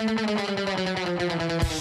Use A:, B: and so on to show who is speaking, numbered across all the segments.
A: Muy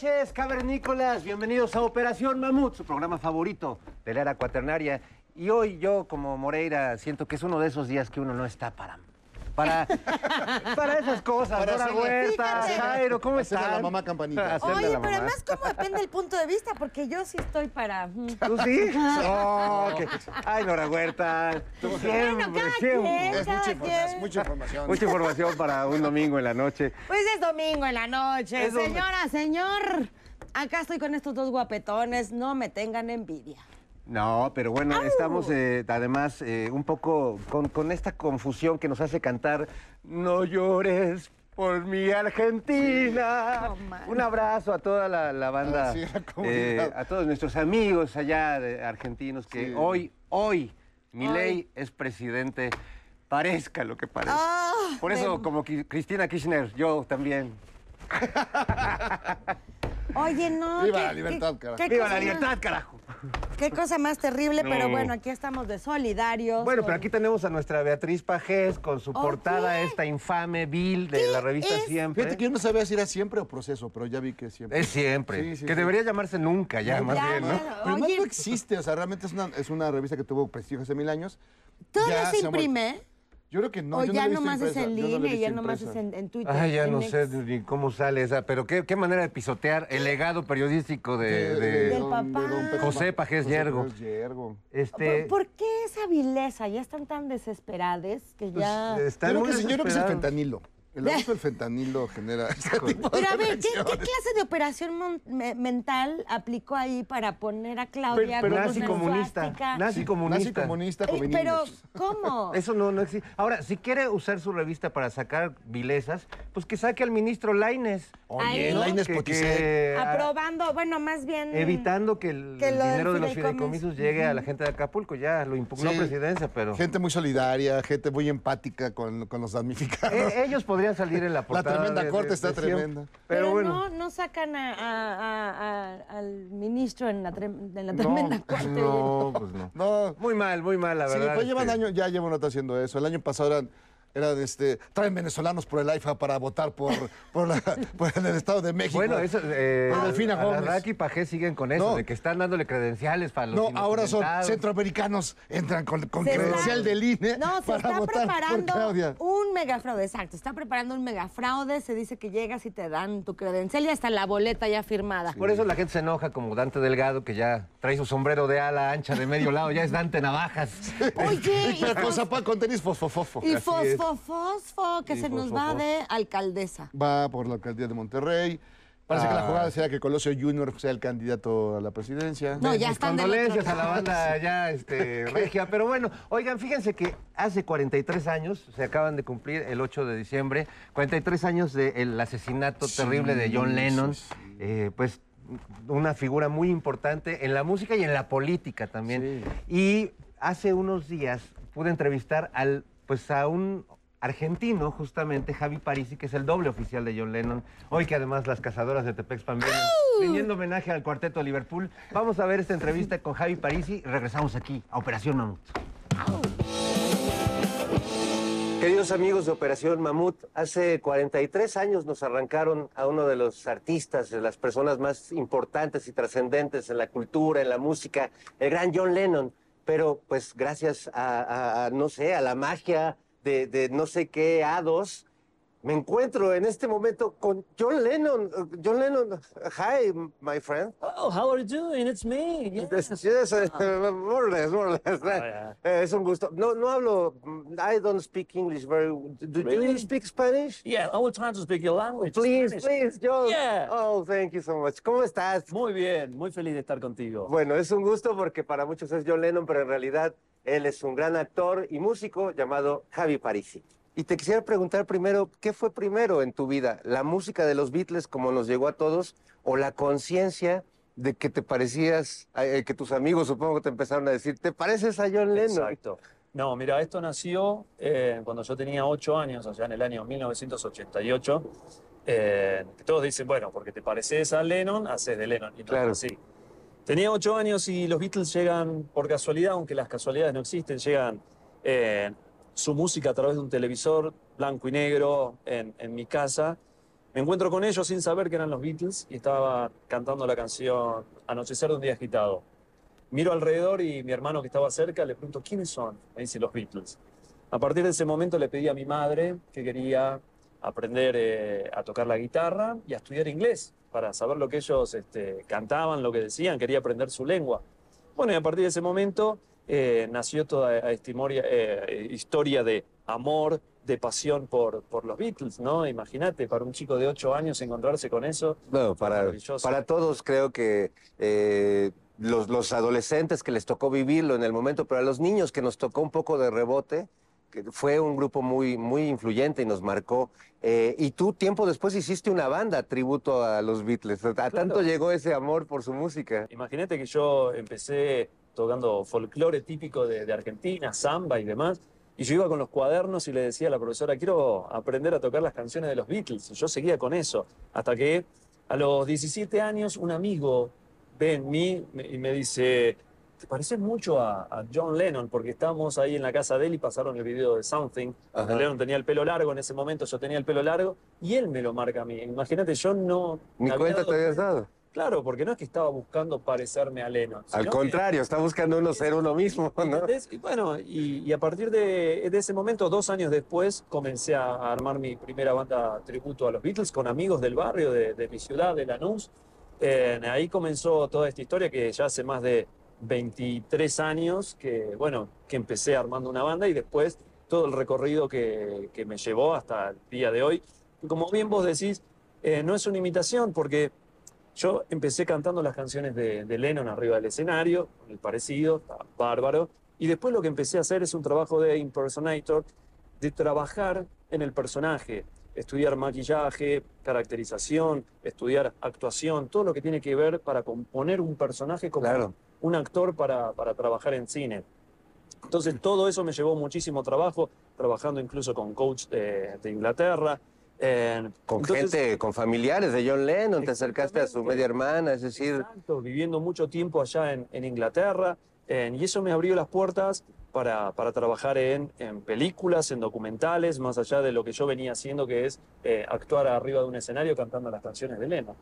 A: noches, cavernícolas. Bienvenidos a Operación Mamut, su programa favorito de la era cuaternaria. Y hoy yo, como Moreira, siento que es uno de esos días que uno no está para... Para, para esas cosas,
B: Para
A: Dora Huerta,
C: Fíjate.
A: Jairo, ¿cómo
B: Hacerle
A: están?
B: a la mamá campanita.
A: Hacerle a
C: Oye,
A: la
C: pero
A: mamá.
C: además, ¿cómo depende el punto de vista? Porque yo sí estoy para. mm.
A: ¿Tú sí? Oh, que- Ay, Dora Huerta, tú siempre,
C: Bueno, cada
A: siempre.
C: quien.
B: Es mucha
C: Cada
B: información,
C: quien.
B: mucha información.
A: Mucha información para un domingo en la noche.
C: Pues es domingo en la noche.
A: Es domingo.
C: Señora, señor. Acá estoy con estos dos guapetones. No me tengan envidia.
A: No, pero bueno,
C: ¡Au!
A: estamos eh, además eh, un poco con, con esta confusión que nos hace cantar No llores por mi Argentina.
C: Oh,
A: un abrazo a toda la, la banda,
B: Ah, sí, la
A: eh,
B: comunidad.
A: a todos nuestros amigos allá de argentinos que
B: Sí.
A: hoy, hoy, mi ley es presidente, parezca lo que parezca.
C: Ah,
A: Por eso,
C: de-
A: como Cristina Kirchner, yo también.
C: Oye, no.
B: Viva
C: qué-
B: la libertad,
C: qué-
B: carajo.
C: qué
A: ¡Viva
C: cosa
A: la libertad, carajo!
C: Qué cosa más terrible, pero
A: No.
C: bueno, aquí estamos de solidarios.
A: Bueno,
C: con-
A: pero aquí tenemos a nuestra Beatriz Pajés con su
C: ¿Oh,
A: portada
C: qué?
A: esta infame, vil de
C: ¿Qué
A: la revista
C: es?
A: Siempre.
B: Fíjate que yo no sabía si era siempre o proceso, pero ya vi que es siempre.
A: Es siempre.
B: Sí, sí,
A: que
B: sí.
A: debería llamarse nunca ya, más
C: Ya,
A: bien, ¿no?
B: Pero
C: Oye,
B: no existe, o sea, realmente es una, es una revista que tuvo prestigio hace mil años.
C: ¿todavía se imprime?
B: Yo creo que no.
C: o
B: yo
C: ya
B: no
C: nomás es en
B: no
C: línea y ya nomás es en, en Twitter.
A: Ay, ya
C: en
A: no sé ni cómo sale esa, pero qué, qué manera de pisotear el legado periodístico de,
B: De-
A: de
C: Del papá.
A: José Pajés
B: José
A: Yergo.
B: Pajés Yergo.
A: Este,
C: ¿Por, por qué esa vileza? Ya están tan desesperades que
A: pues,
C: ya...
A: están
B: Yo creo,
A: muy
B: que, yo creo que es el
A: desesperados.
B: fentanilo. El abuso del fentanilo genera este tipo de
C: Pero a ver, ¿qué, clase de operación mon- me- mental aplicó ahí para poner a Claudia
A: Pero
C: con
A: nazi
C: una
A: comunista.
C: suástica?
A: Nazi comunista.
B: Nazi comunista
C: Eh, pero. ¿cómo?
A: Eso no, no existe. Ahora, si quiere usar su revista para sacar vilezas, pues que saque al ministro Laines.
B: Oye, Lainez Poticé.
C: Aprobando, bueno, más bien...
A: Evitando que el,
C: Que
A: el
C: lo del
A: dinero de los
C: fideicomiso.
A: fideicomisos llegue a la gente de Acapulco. Ya lo impugnó
B: Sí.
A: presidencia, pero...
B: Gente muy solidaria, gente muy empática con, con los damnificados.
A: Eh, ellos podrían salir en la
B: La
A: portada.
B: tremenda
A: de-
B: corte
A: de-
B: está
A: de siempre.
B: tremenda.
A: Pero,
C: Pero,
A: bueno.
C: no, no sacan a- a- a- a- al ministro en la, trem- en la
A: no,
C: tremenda corte.
A: No, pues no.
B: No,
A: Muy mal, muy mal, la
B: sí,
A: verdad.
B: pues llevan
A: este,
B: años, ya llevan rato haciendo eso. El año pasado eran, eran este, traen venezolanos por el AIFA para votar por, por, la- por el Estado de México.
A: Bueno, eso, eh,
B: Por Delfina Gómez.
A: Y Pajé siguen con eso,
B: No.
A: de que están dándole credenciales para los
B: No, ahora son centroamericanos, entran con, con
C: Se está-
B: credencial del INE
C: No, se
B: para
C: está
B: votar
C: preparando un megafraude, exacto. Está preparando un megafraude. Se dice que llegas y te dan tu credencial y hasta la boleta ya firmada.
A: Por eso la gente se enoja como Dante Delgado, que ya trae su sombrero de ala ancha de medio lado, ya es Dante Navajas.
C: Oye, y,
B: Pero con, con tenis fosfofofo.
C: y fosfo, fosfo, que se nos va
A: fosfo.
C: de alcaldesa.
B: Va por la alcaldía de Monterrey. Parece que la
A: Ah.
B: jugada sea que Colosio Junior sea el candidato a la presidencia.
C: No,
A: Mis
C: ya están del otro
A: condolencias a la banda ya este, regia. Pero bueno, oigan, fíjense que hace 43 años, se acaban de cumplir el 8 de diciembre, 43 años del asesinato
B: Sí,
A: terrible de John
B: sí,
A: Lennon.
B: sí.
A: Eh, pues una figura muy importante en la música y en la política también.
B: Sí.
A: Y hace unos días pude entrevistar al, pues a un argentino, justamente, Javi Parisi, que es el doble oficial de John Lennon. Hoy que además las cazadoras de Tepexpan vienen rindiendo homenaje al cuarteto de Liverpool. Vamos a ver esta entrevista con Javi Parisi y regresamos aquí a Operación Mamut. Queridos amigos de Operación Mamut, hace 43 años nos arrancaron a uno de los artistas, de las personas más importantes y trascendentes en la cultura, en la música, el gran John Lennon. Pero pues gracias a, a- no sé, a la magia de, de no sé qué hados, me encuentro en este momento con John Lennon. Uh, John Lennon, hi, my friend.
D: Oh, how are you doing? It's me. Yes.
A: Yes, uh, more or less, more or less.
D: yeah.
A: Eh, Es un gusto. No, no hablo, I don't speak English very Do you
D: Really?
A: speak Spanish?
D: Yeah, I will try to speak your language.
A: Please,
D: Spanish.
A: please, John.
D: Yeah.
A: Oh, thank you so much. ¿Cómo estás?
D: Muy bien, muy feliz de estar contigo.
A: Bueno, es un gusto porque para muchos es John Lennon, pero en realidad él es un gran actor y músico llamado Javi Parisi. Y te quisiera preguntar primero, ¿qué fue primero en tu vida? ¿La música de los Beatles como nos llegó a todos o la conciencia de que te parecías, eh, que tus amigos supongo te empezaron a decir, ¿te pareces a John Lennon?
D: Exacto. No, mira, esto nació eh, cuando yo tenía ocho años, o sea, en el año 1988. eh, que todos dicen, bueno, porque te pareces a Lennon, haces de Lennon. Y no
A: Claro.
D: así. Tenía ocho años y los Beatles llegan por casualidad, aunque las casualidades no existen, llegan su música a través de un televisor blanco y negro en, mi casa. Me encuentro con ellos sin saber que eran los Beatles y estaba cantando la canción Anochecer de un día agitado. Miro alrededor y mi hermano que estaba cerca le pregunto, ¿quiénes son? Me dice, los Beatles. A partir de ese momento le pedí a mi madre que quería aprender eh, a tocar la guitarra y a estudiar inglés para saber lo que ellos este, cantaban, lo que decían, quería aprender su lengua. Bueno, y a partir de ese momento eh, nació toda esta historia, eh, historia de amor, de pasión por, por los Beatles, ¿no? Imagínate, para un chico de ocho años encontrarse con eso.
A: No, para, para todos creo que eh, los, los adolescentes que les tocó vivirlo en el momento, pero a los niños que nos tocó un poco de rebote, que fue un grupo muy, muy influyente y nos marcó. Y tú tiempo después hiciste una banda tributo a los Beatles. A tanto llegó ese amor por su música.
D: Imagínate que yo empecé tocando folclore típico de, de Argentina, samba y demás, y yo iba con los cuadernos y le decía a la profesora, quiero aprender a tocar las canciones de los Beatles. Y yo seguía con eso, hasta que a los 17 años un amigo ve en mí y me dice, te pareces mucho a, a John Lennon, porque estábamos ahí en la casa de él y pasaron el video de Something.
A: Ajá.
D: Lennon tenía el pelo largo en ese momento, yo tenía el pelo largo, y él me lo marca a mí. Imagínate, yo no...
A: Ni cuenta te habías dado.
D: Claro, porque no es que estaba buscando parecerme a Lennon.
A: Al
D: sino que-
A: contrario, está buscando uno ser uno mismo, ¿no?
D: Y bueno, y, y a partir de, de ese momento, dos años después, comencé a, armar mi primera banda tributo a los Beatles con amigos del barrio, de, de mi ciudad, de Lanús. Eh, ahí comenzó toda esta historia que ya hace más de 23 años que, bueno, que empecé armando una banda y después todo el recorrido que, que me llevó hasta el día de hoy. Como bien vos decís, eh, no es una imitación porque yo empecé cantando las canciones de, de Lennon arriba del escenario, con el parecido, está bárbaro. Y después lo que empecé a hacer es un trabajo de impersonator, de trabajar en el personaje, estudiar maquillaje, caracterización, estudiar actuación, todo lo que tiene que ver para componer un personaje como
A: Claro.
D: un actor para, para trabajar en cine. Entonces todo eso me llevó muchísimo trabajo, trabajando incluso con coach de, de Inglaterra. Eh,
A: Con
D: entonces-
A: gente, con familiares de John Lennon, te acercaste a su media hermana, es decir,
D: Exacto, viviendo mucho tiempo allá en, en Inglaterra. eh, y eso me abrió las puertas para, para trabajar en, en películas, en documentales, más allá de lo que yo venía haciendo, que es eh, actuar arriba de un escenario cantando las canciones de Lennon.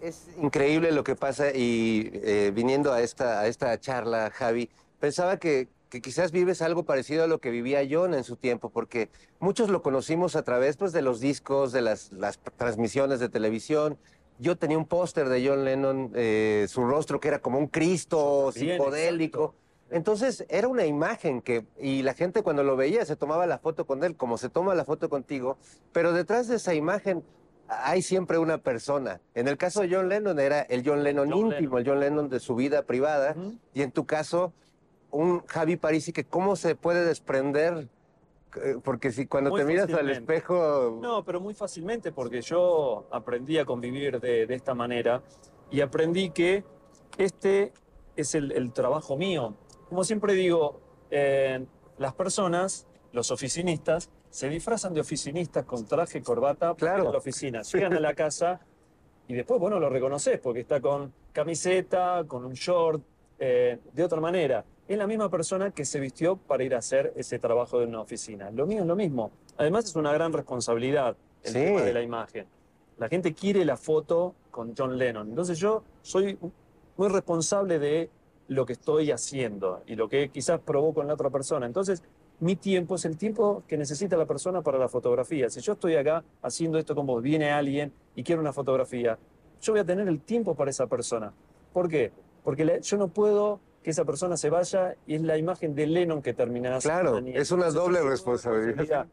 A: Es increíble lo que pasa y eh, viniendo a esta, a esta charla, Javi, pensaba que, que quizás vives algo parecido a lo que vivía John en su tiempo, porque muchos lo conocimos a través pues, de los discos, de las, las transmisiones de televisión. Yo tenía un póster de John Lennon, eh, su rostro que era como un Cristo
D: Bien,
A: psicodélico. Entonces era una imagen que, y la gente cuando lo veía se tomaba la foto con él, como se toma la foto contigo, pero detrás de esa imagen hay siempre una persona. En el caso de John Lennon era el John Lennon
D: John
A: íntimo, el John Lennon de su vida privada, y en tu caso, un Javi Parisi que cómo se puede desprender, Eh, porque si cuando
D: Muy
A: te miras al
D: fácilmente.
A: espejo,
D: No, pero muy fácilmente, porque yo aprendí a convivir de, de esta manera y aprendí que este es el, el trabajo mío. Como siempre digo, eh, las personas, los oficinistas, se disfrazan de oficinistas con traje, corbata,
A: Claro.
D: a la oficina. Llegan a la casa y después, bueno, lo reconoces porque está con camiseta, con un short, eh, de otra manera. Es la misma persona que se vistió para ir a hacer ese trabajo de una oficina. Lo mío es lo mismo. Además, es una gran responsabilidad el
A: Sí.
D: tema de la imagen. La gente quiere la foto con John Lennon. Entonces yo soy muy responsable de lo que estoy haciendo y lo que quizás provoco en la otra persona. Entonces, mi tiempo es el tiempo que necesita la persona para la fotografía. Si yo estoy acá haciendo esto con vos, viene alguien y quiere una fotografía, yo voy a tener el tiempo para esa persona. ¿Por qué? Porque yo no puedo que esa persona se vaya y es la imagen de Lennon que terminará
A: Claro, es una
D: Entonces,
A: doble responsabilidad.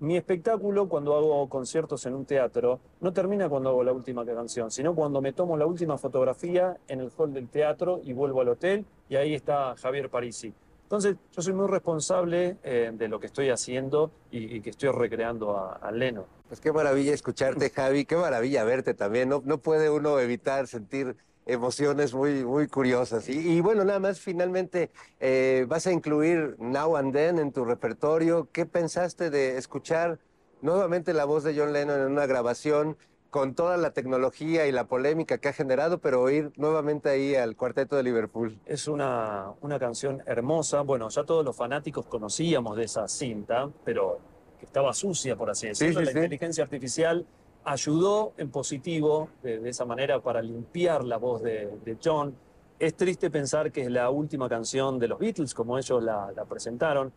D: Mi espectáculo cuando hago conciertos en un teatro no termina cuando hago la última canción, sino cuando me tomo la última fotografía en el hall del teatro y vuelvo al hotel y ahí está Javier Parisi. Entonces yo soy muy responsable eh, de lo que estoy haciendo y, y que estoy recreando a, a Leno.
A: Pues qué maravilla escucharte, Javi, qué maravilla verte también. No, no puede uno evitar sentir emociones muy, muy curiosas. Y, y bueno, nada más, finalmente, eh, vas a incluir Now and Then en tu repertorio. ¿Qué pensaste de escuchar nuevamente la voz de John Lennon en una grabación con toda la tecnología y la polémica que ha generado, pero oír nuevamente ahí al cuarteto de Liverpool?
D: Es una, una canción hermosa. Bueno, ya todos los fanáticos conocíamos de esa cinta, pero que estaba sucia, por así decirlo.
A: sí,
D: la
A: sí.
D: inteligencia artificial ayudó en positivo de, de esa manera para limpiar la voz de, de John. Es triste pensar que es la última canción de los Beatles, como ellos la, la presentaron,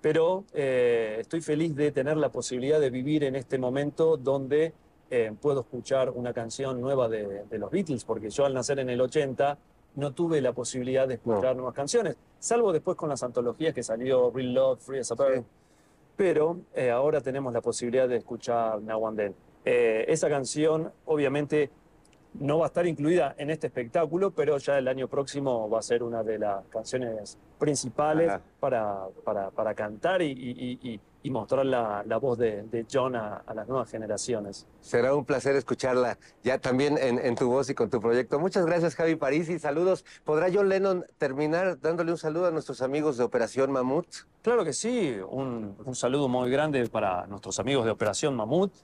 D: pero eh, estoy feliz de tener la posibilidad de vivir en este momento donde eh, puedo escuchar una canción nueva de, de los Beatles, porque yo al nacer en el 80 no tuve la posibilidad de escuchar nuevas canciones, salvo después con las antologías que salió Real Love, Free as a Bird.
A: Sí.
D: Pero eh, ahora tenemos la posibilidad de escuchar Now and Then. Eh, esa canción, obviamente, no va a estar incluida en este espectáculo, pero ya el año próximo va a ser una de las canciones principales para, para, para cantar y, y- y- y mostrar la, la voz de, de John a, a las nuevas generaciones.
A: Será un placer escucharla ya también en, en tu voz y con tu proyecto. Muchas gracias, Javi Parisi. Saludos. ¿Podrá John Lennon terminar dándole un saludo a nuestros amigos de Operación Mamut?
D: Claro que sí, un, un saludo muy grande para nuestros amigos de Operación Mamut.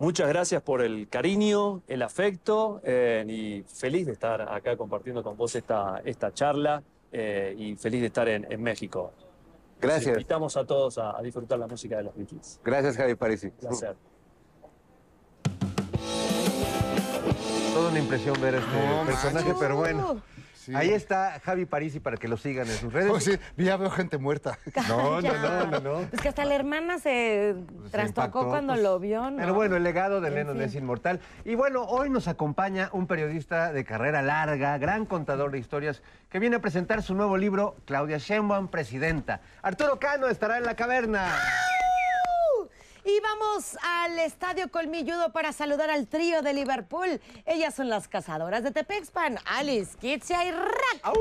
D: Muchas gracias por el cariño, el afecto eh, y feliz de estar acá compartiendo con vos esta, esta charla eh, y feliz de estar en, en México.
A: Gracias.
D: invitamos a todos a, a disfrutar la música de los Beatles.
A: Gracias, Javi Parisi.
D: Placer.
A: Toda una impresión ver este
B: No
A: personaje,
B: manches.
A: pero bueno.
B: Sí.
A: Ahí está Javi Parisi para que lo sigan en sus redes.
B: Oh, sí, ya veo gente muerta.
A: No, no, no, no, no.
E: Es que hasta la hermana se trastocó cuando
A: pues.
E: lo vio, ¿no?
A: Pero bueno, el legado de
E: En
A: Lennon
E: fin.
A: es inmortal. Y bueno, hoy nos acompaña un periodista de carrera larga, gran contador de historias, que viene a presentar su nuevo libro, Claudia Sheinbaum, Presidenta. Arturo Cano estará en la caverna.
E: Y vamos al Estadio Colmilludo para saludar al trío de Liverpool. Ellas son las cazadoras de Tepexpan, Alice, Kitsia y Rack.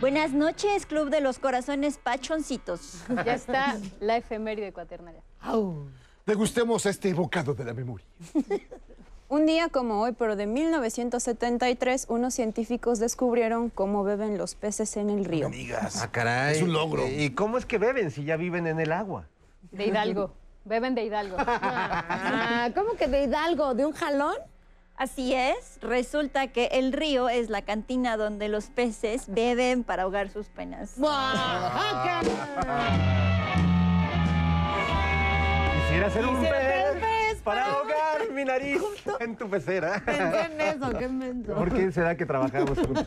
F: Buenas noches, Club de los Corazones Pachoncitos.
G: Ya está la efeméride cuaternaria.
E: Au.
B: Degustemos este bocado de la memoria.
H: Un día como hoy, pero de 1973, unos científicos descubrieron cómo beben los peces en el río.
B: Digas.
A: Ah, caray.
B: Es un logro.
A: ¿Y cómo es que beben si ya viven en el agua?
G: De Hidalgo. Beben de Hidalgo.
E: Ah, ¿Cómo que de Hidalgo? ¿De un jalón?
F: Así es, resulta que el río es la cantina donde los peces beben para ahogar sus penas.
A: Quisiera ser un pez para ahogar mi nariz en tu pecera.
E: Pensé en eso, qué menso.
A: ¿Por qué será que trabajamos juntos?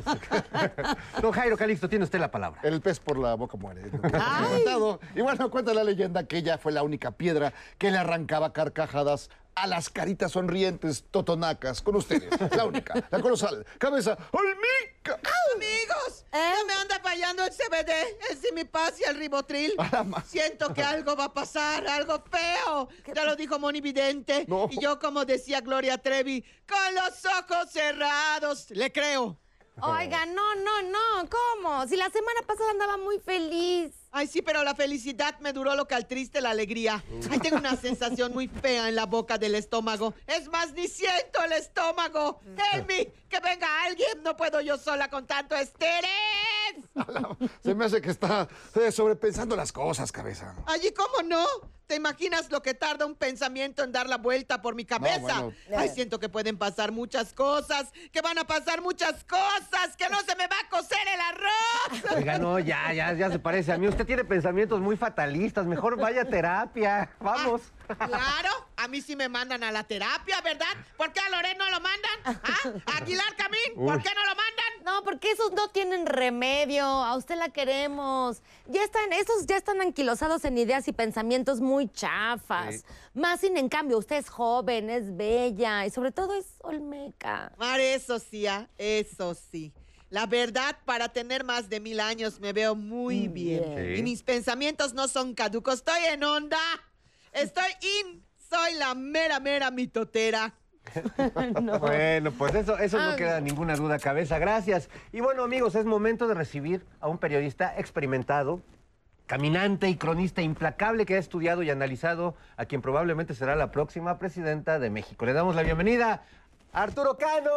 A: Don Jairo Calixto, tiene usted la palabra.
B: El pez por la boca muere. comentado. Y bueno, cuenta la leyenda que ella fue la única piedra que le arrancaba carcajadas a las caritas sonrientes totonacas. Con ustedes, la única, la colosal, cabeza olmica.
I: Amigos,
E: ¿Eh?
I: no me anda fallando el CBD, el Simipaz y el Ribotril.
B: A la ma-
I: Siento que algo va a pasar, algo feo. Ya lo dijo Moni Vidente.
B: No.
I: Y yo, como decía Gloria Trevi, con los ojos cerrados, le creo.
E: Oiga, no, no, no, ¿cómo? Si la semana pasada andaba muy feliz.
I: Ay, sí, pero la felicidad me duró lo que al triste la alegría. Ay, tengo una sensación muy fea en la boca del estómago. Es más, ni siento el estómago. Help me, que venga alguien. No puedo yo sola con tanto estrés.
B: Se me hace que está eh, sobrepensando las cosas, cabeza.
I: Allí, ¿cómo no? ¿Te imaginas lo que tarda un pensamiento en dar la vuelta por mi cabeza?
B: bueno.
I: Ay, siento que pueden pasar muchas cosas, que van a pasar muchas cosas, que no se me va a cocer el arroz.
A: Oiga, no, ya, ya, ya se parece a mí. Usted tiene pensamientos muy fatalistas. Mejor vaya a terapia. Vamos.
I: Claro, a mí sí me mandan a la terapia, ¿verdad? ¿Por qué a Loret no lo mandan? ¿Ah? ¿A Aguilar Camín? ¿Por qué no lo mandan?
E: No, porque esos no tienen remedio. A usted la queremos. Ya están, esos ya están anquilosados en ideas y pensamientos muy chafas.
A: Sí.
E: Más sin en cambio, usted es joven, es bella y sobre todo es olmeca.
I: Mar, eso sí, ¿ah? eso sí. La verdad, para tener más de mil años me veo muy bien.
A: bien.
I: Y mis pensamientos no son caducos. Estoy en onda. Estoy in. Soy la mera, mera mitotera.
A: Bueno, pues eso, eso no
E: Ay.
A: queda ninguna duda, cabeza. Gracias. Y bueno, amigos, es momento de recibir a un periodista experimentado, caminante y cronista implacable que ha estudiado y analizado a quien probablemente será la próxima presidenta de México. Le damos la bienvenida a Arturo Cano.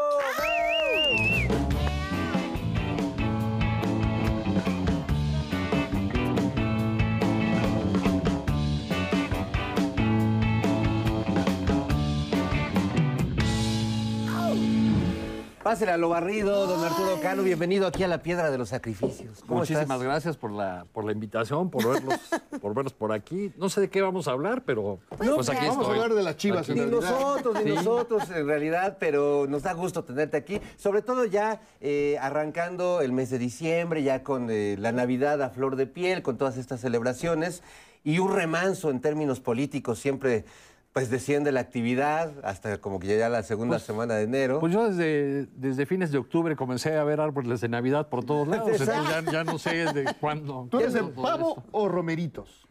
A: Pásele a lo barrido, don Arturo Cano. Bienvenido aquí a la Piedra de los Sacrificios. ¿Cómo
J: Muchísimas
A: estás?
J: gracias por la, por la invitación, por verlos, por verlos por aquí. No sé de qué vamos a hablar, pero pues,
E: Pues,
J: aquí
B: Vamos a hablar de las chivas en
A: Ni nosotros, ni
J: Sí.
A: nosotros en realidad, pero nos da gusto tenerte aquí. Sobre todo ya eh, arrancando el mes de diciembre, ya con eh, la Navidad a flor de piel, con todas estas celebraciones y un remanso en términos políticos siempre. Pues desciende la actividad hasta como que ya la segunda semana de enero.
J: Pues yo desde, desde fines de octubre comencé a ver árboles de Navidad por todos lados. entonces ya, ya no sé de cuándo.
B: ¿Tú eres de pavo
J: esto.
B: o romeritos?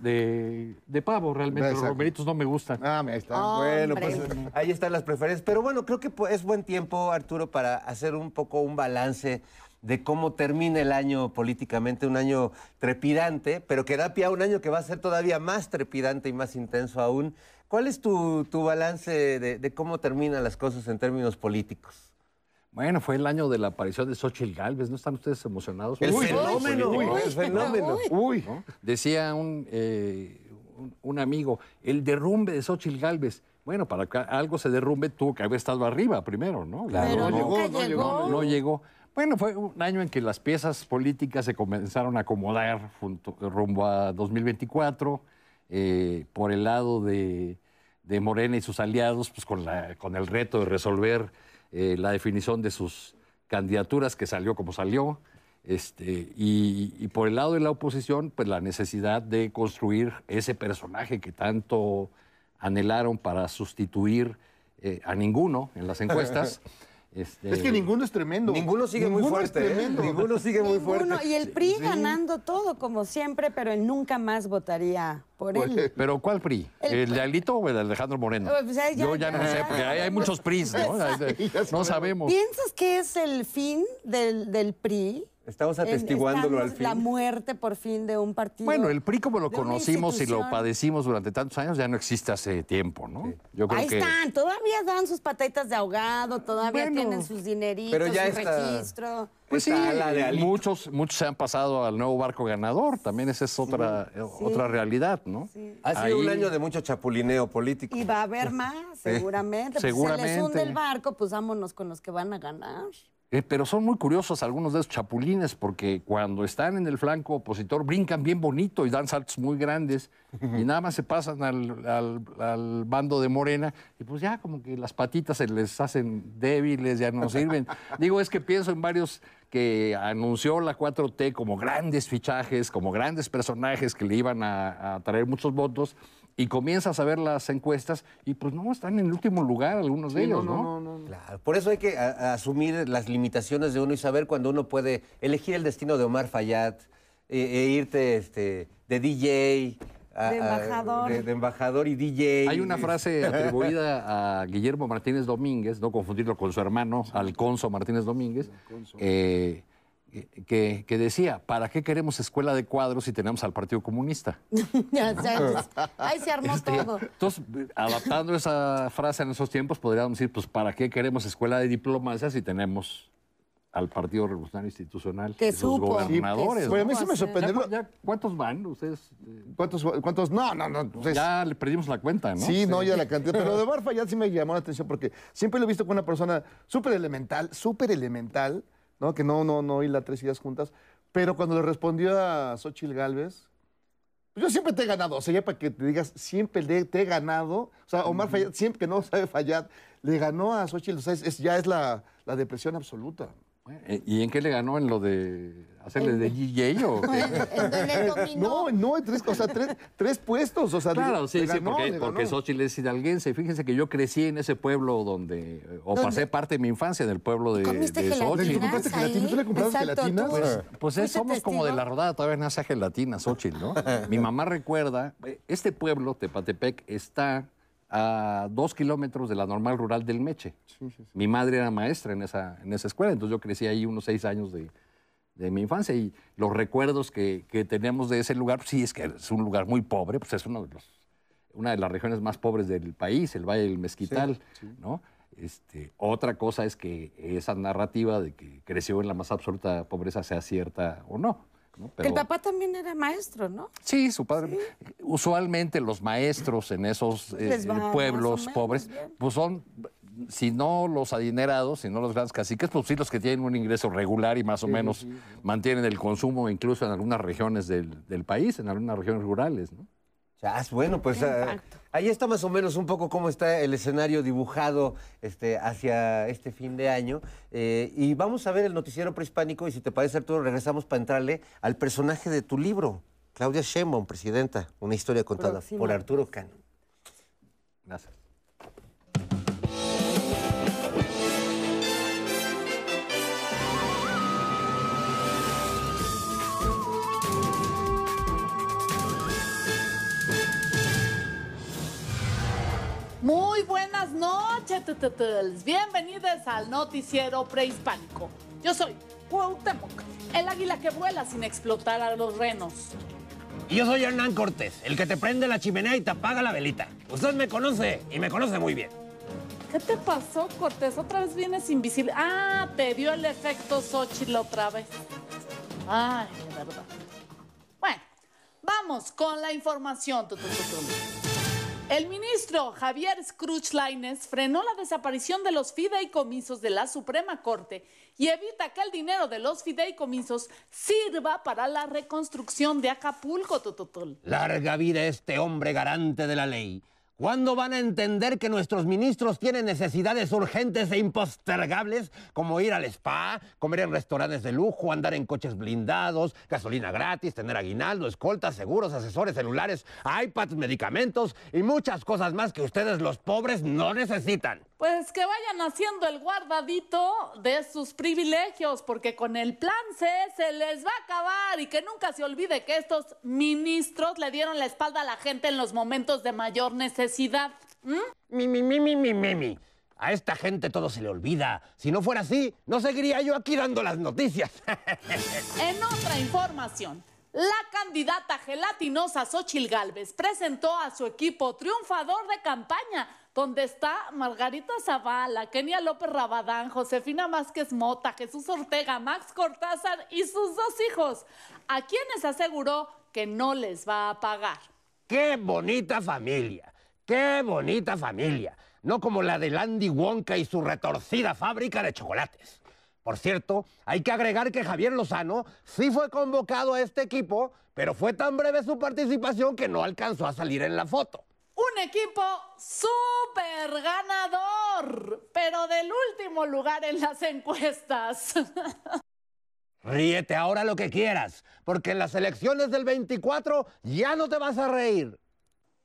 J: De, de pavo, realmente. Los romeritos no me gustan.
B: Ah, ahí está.
A: Bueno,
E: Hombre.
A: pues ahí están las preferencias. Pero bueno, creo que pues, es buen tiempo, Arturo, para hacer un poco un balance de cómo termina el año políticamente, un año trepidante, pero que da pie a un año que va a ser todavía más trepidante y más intenso aún. ¿Cuál es tu, tu balance de, de cómo terminan las cosas en términos políticos?
J: Bueno, fue el año de la aparición de Xochitl Galvez. ¿No están ustedes emocionados?
A: El
J: Uy,
A: fenómeno,
J: uy, uy.
A: el fenómeno.
B: Uy.
J: ¿no? Decía un, eh, un, un amigo, el derrumbe de Xochitl Galvez. Bueno, para que algo se derrumbe tuvo que haber estado arriba primero, ¿no?
E: Pero
J: no,
E: nunca
B: no
E: llegó.
B: llegó,
J: no llegó. Bueno, fue un año en que las piezas políticas se comenzaron a acomodar rumbo a 2024, eh, por el lado de, Morena y sus aliados, pues con, la, con el reto de resolver eh, la definición de sus candidaturas, que salió como salió, este, y, y por el lado de la oposición, pues la necesidad de construir ese personaje que tanto anhelaron para sustituir eh, a ninguno en las encuestas. Este,
B: Es que ninguno es tremendo.
A: Ninguno sigue muy
B: es
A: fuerte. ¿eh? Ninguno sigue muy
C: Ninguno.
A: fuerte.
C: Y el PRI ganando todo, como siempre, pero él nunca más votaría por él.
J: Pero ¿cuál PRI?
C: El-
J: ¿El, de Alito o el de Alejandro Moreno?
C: Eh, pues, ya-
J: Yo ya no
C: ya-
J: sé, porque hay, hay muchos PRIs, ¿no? No sabemos.
C: ¿Piensas que es el fin del, del PRI?
A: Estamos atestiguándolo al
C: Estamos-
A: fin.
C: La muerte por fin de un partido.
J: Bueno, el PRI como lo conocimos y lo padecimos durante tantos años ya no existe hace tiempo, ¿no? Yo creo
C: Ahí
J: que
C: están, todavía dan sus pataditas de ahogado, todavía
J: Bueno,
C: tienen sus dineritos,
A: pero ya
C: su
A: está-
C: registro.
J: Pues sí,
A: Está la de
J: muchos, muchos se han pasado al nuevo barco ganador, también esa es otra, otra realidad, ¿no?
A: Ha sido un año de mucho chapulineo político.
C: Y va a haber más, seguramente. Pues, se les
J: Seguramente.
C: hunde el barco, pues vámonos con los que van a ganar.
J: Eh, pero son muy curiosos algunos de esos chapulines porque cuando están en el flanco opositor brincan bien bonito y dan saltos muy grandes y nada más se pasan al, al- al bando de Morena y pues ya como que las patitas se les hacen débiles, ya no sirven. Digo, es que pienso en varios que anunció la 4T como grandes fichajes, como grandes personajes que le iban a, a traer muchos votos y comienzas a ver las encuestas y pues no, están en el último lugar algunos de ellos, ¿no?
A: Claro, por eso hay que a- a asumir las limitaciones de uno y saber cuando uno puede elegir el destino de Omar Fayad e, e irte este, de DJ. a-
C: De
A: a-
C: embajador.
A: de, de embajador y DJ.
J: Hay una frase atribuida a Guillermo Martínez Domínguez, no confundirlo con su hermano Alconso Martínez Domínguez, eh, que, que decía, ¿para qué queremos escuela de cuadros si tenemos al Partido Comunista?
C: Ahí se armó
J: Este,
C: todo.
J: entonces, adaptando esa frase en esos tiempos, podríamos decir, pues, ¿para qué queremos escuela de diplomacia si tenemos al Partido Revolucionario Institucional.
C: Que supo.
J: gobernadores.
B: Sí, pues, a mí sí me sorprendió.
J: Ya, ya, ¿Cuántos van ustedes?
B: ¿Cuántos, cuántos? No, no, no.
J: Ya le perdimos la cuenta, ¿no?
B: Sí, no, ya la cantidad. Pero de Barfa ya sí me llamó la atención porque siempre lo he visto como una persona súper elemental, súper elemental, ¿no? Que no, no, no la tres ideas juntas. Pero cuando le respondió a Xochitl Galvez, pues yo siempre te he ganado. O sea, ya para que te digas, siempre te he ganado. O sea, Omar Fayad, siempre que no sabe fallar, le ganó a Xochitl. O sea, es, es- ya es la, la depresión absoluta.
J: Eh, ¿Y en qué le ganó? ¿En lo de hacerle de DJ o qué?
B: No, no, tres, o sea, tres, tres puestos. O sea,
J: Claro,
B: le-
J: sí,
B: le
J: sí,
B: ganó,
J: porque, porque. Xochitl es hidalguense. Fíjense que yo crecí en ese pueblo donde, o
C: ¿Dónde?
J: pasé parte de mi infancia en el pueblo de,
C: ¿Comiste
J: de Xochitl.
B: ¿Le compraste
C: gelatinas
B: gelatina? ¿Tú le compraste
C: Exacto,
B: gelatinas?
C: tú.
J: Pues, pues es-
C: ¿Fuiste
J: somos como de la rodada, todavía no hace gelatina, Xochitl, ¿no? Mi mamá recuerda, eh, este pueblo, Tepatepec, está a dos kilómetros de la normal rural del Meche. Mi madre era maestra en esa, en esa escuela, entonces yo crecí ahí unos seis años de, de mi infancia y los recuerdos que, que tenemos de ese lugar, pues sí, es que es un lugar muy pobre, pues es uno de los, una de las regiones más pobres del país, el Valle del Mezquital, ¿no? Este, otra cosa es que esa narrativa de que creció en la más absoluta pobreza sea cierta o no. ¿No?
C: Que El papá también era maestro, ¿no?
J: Sí, su padre. Usualmente los maestros en esos eh, pueblos pobres,
C: bien.
J: pues son, si no los adinerados, si no los grandes caciques, pues sí los que tienen un ingreso regular y más o menos mantienen el consumo incluso en algunas regiones del, del país, en algunas regiones rurales, ¿no?
K: Chas, bueno, pues ah, ahí está más o menos un poco cómo está el escenario dibujado este, hacia este fin de año. Eh, y vamos a ver el noticiero prehispánico y si te parece, Arturo, regresamos para entrarle al personaje de tu libro, Claudia Sheinbaum, presidenta, una historia contada por Arturo Cano.
J: Gracias.
L: Muy buenas noches, tututuls. Bienvenidos al noticiero prehispánico. Yo soy Cuauhtémoc, el águila que vuela sin explotar a los renos.
A: Y yo soy Hernán Cortés, el que te prende la chimenea y te apaga la velita. Usted me conoce y me conoce muy bien.
L: ¿Qué te pasó, Cortés? Otra vez vienes invisible. Ah, te dio el efecto Xochitl otra vez. Ay, de verdad. Bueno, vamos con la información. tutututul. El ministro Javier Scrooge Laines frenó la desaparición de los fideicomisos de la Suprema Corte y evita que el dinero de los fideicomisos sirva para la reconstrucción de Acapulco, tututul.
A: Larga vida este hombre garante de la ley. ¿Cuándo van a entender que nuestros ministros tienen necesidades urgentes e impostergables como ir al spa, comer en restaurantes de lujo, andar en coches blindados, gasolina gratis, tener aguinaldo, escoltas, seguros, asesores celulares, iPads, medicamentos y muchas cosas más que ustedes los pobres no necesitan?
L: Pues que vayan haciendo el guardadito de sus privilegios, porque con el plan C se les va a acabar y que nunca se olvide que estos ministros le dieron la espalda a la gente en los momentos de mayor necesidad. ¿Mm?
A: Mi, mi, mi, mi, mi, mi, mi. A esta gente todo se le olvida. Si no fuera así, no seguiría yo aquí dando las noticias.
L: En otra información, la candidata gelatinosa Xochil Gálvez presentó a su equipo triunfador de campaña, donde está Margarita Zavala, Kenia López Rabadán, Josefina Vázquez Mota, Jesús Ortega, Max Cortázar y sus dos hijos, a quienes aseguró que no les va a pagar.
A: ¡Qué bonita familia! ¡Qué bonita familia! No como la de Landy Wonka y su retorcida fábrica de chocolates. Por cierto, hay que agregar que Javier Lozano sí fue convocado a este equipo, pero fue tan breve su participación que no alcanzó a salir en la foto.
L: Un equipo súper ganador, pero del último lugar en las encuestas.
A: Ríete ahora lo que quieras, porque en las elecciones del 24 ya no te vas a reír.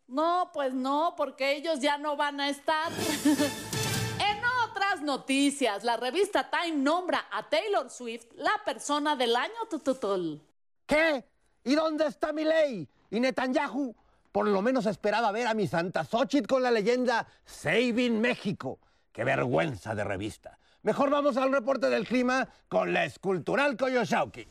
L: No, pues no, porque ellos ya no van a estar. en otras noticias, la revista Time nombra a Taylor Swift la persona del año tututul.
A: ¿Qué? ¿Y dónde está mi ley? ¿Y Netanyahu? Por lo menos esperaba ver a mi Santa Xochitl con la leyenda Saving México. ¡Qué vergüenza de revista! Mejor vamos al reporte del clima con la escultural Koyoshauki.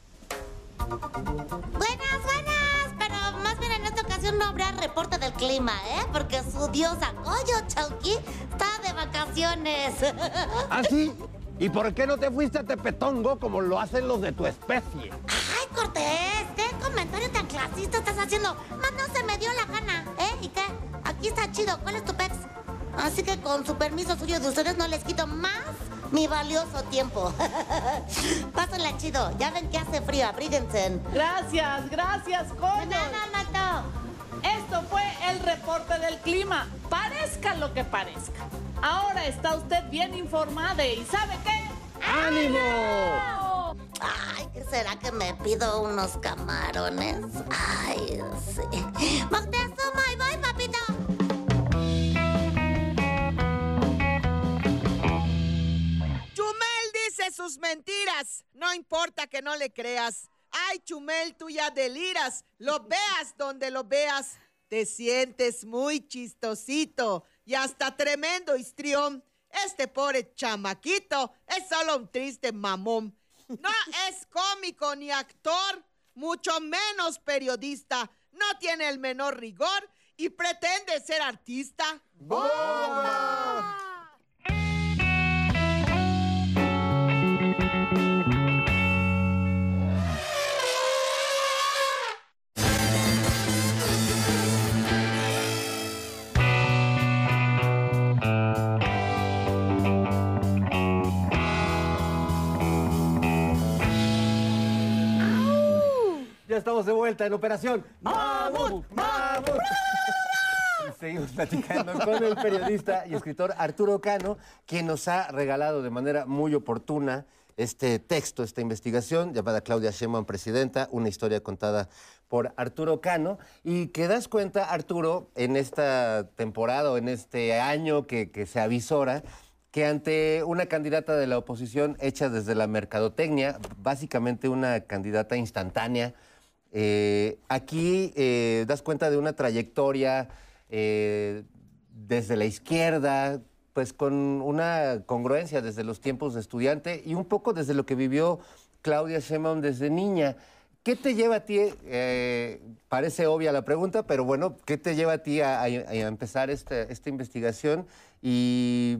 M: Buenas, buenas, pero más bien en esta ocasión no habrá reporte del clima, ¿eh? Porque su diosa Goyo Chauki está de vacaciones.
A: ¿Ah, sí?
N: ¿Y por qué no te fuiste a Tepetongo como lo hacen los de tu especie?
M: Ay, Cortés, ¿qué comentario tan clasista estás haciendo? Más no se me dio la gana, ¿eh? ¿Y qué? Aquí está chido, ¿cuál es tu pex? Así que con su permiso suyo de ustedes no les quito más mi valioso tiempo. Pásenla chido, ya ven que hace frío, abríguense.
L: Gracias, gracias, coño.
M: Nada, Mato.
L: Esto fue el reporte del clima. Parezca lo que parezca. Ahora está usted bien informada y ¿sabe qué?
N: ¡Ánimo!
M: Ay, ¿qué será que me pido unos camarones? Ay, sí. Moctezuma, y voy, papito.
I: Chumel dice sus mentiras. No importa que no le creas. Ay, Chumel, tú ya deliras. Lo veas donde lo veas. Te sientes muy chistosito y hasta tremendo histrión. Este pobre chamaquito es solo un triste mamón. No es cómico ni actor, mucho menos periodista. No tiene el menor rigor y pretende ser artista.
A: Ya estamos de vuelta en Operación Mamut, Mamut. Seguimos platicando con el periodista y escritor Arturo Cano, quien nos ha regalado de manera muy oportuna este texto, esta investigación llamada Claudia Sheinbaum Presidenta, una historia contada por Arturo Cano, y que das cuenta, Arturo, en esta temporada o en este año que, que se avisora, que ante una candidata de la oposición hecha desde la mercadotecnia, básicamente una candidata instantánea, eh, aquí eh, das cuenta de una trayectoria eh, desde la izquierda, pues con una congruencia desde los tiempos de estudiante y un poco desde lo que vivió Claudia Sheinbaum desde niña. ¿Qué te lleva a ti? parece obvia la pregunta, pero bueno, ¿qué te lleva a ti a, empezar esta, investigación? Y,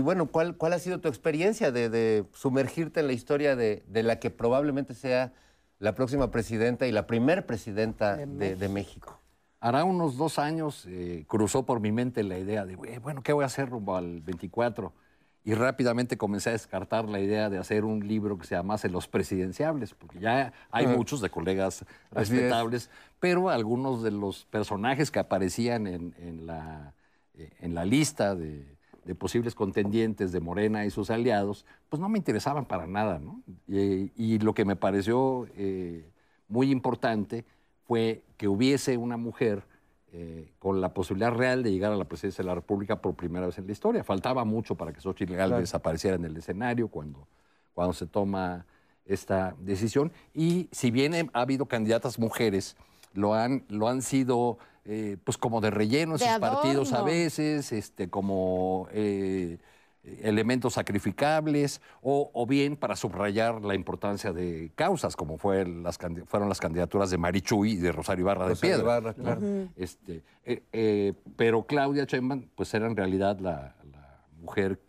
A: bueno, ¿cuál, ¿cuál ha sido tu experiencia de, sumergirte en la historia de la que probablemente sea la próxima presidenta y la primer presidenta de, de México?
J: Hará unos dos años eh, cruzó por mi mente la idea de, "Güey, bueno, ¿qué voy a hacer rumbo al 24? Y rápidamente comencé a descartar la idea de hacer un libro que se llamase Los Presidenciables, porque ya hay
A: Ajá.
J: muchos de colegas respetables, pero algunos de los personajes que aparecían en, en la, eh, en la lista de, de posibles contendientes de Morena y sus aliados, pues no me interesaban para nada, ¿no? Y, y lo que me pareció eh, muy importante fue que hubiese una mujer eh, con la posibilidad real de llegar a la presidencia de la República por primera vez en la historia. Faltaba mucho para que Xochitl Gálvez apareciera en el escenario cuando, cuando se toma esta decisión. Y si bien ha habido candidatas mujeres, lo han, lo han sido eh, pues como de relleno en
E: De
J: sus partidos a veces, este, como eh, elementos sacrificables, o, o bien para subrayar la importancia de causas, como fue las, fueron las candidaturas de Marichuy y de Rosario Ibarra de
A: Rosario
J: Piedra.
A: Ibarra, claro.
J: este, eh, eh, pero Claudia Sheinbaum, pues era en realidad la, la mujer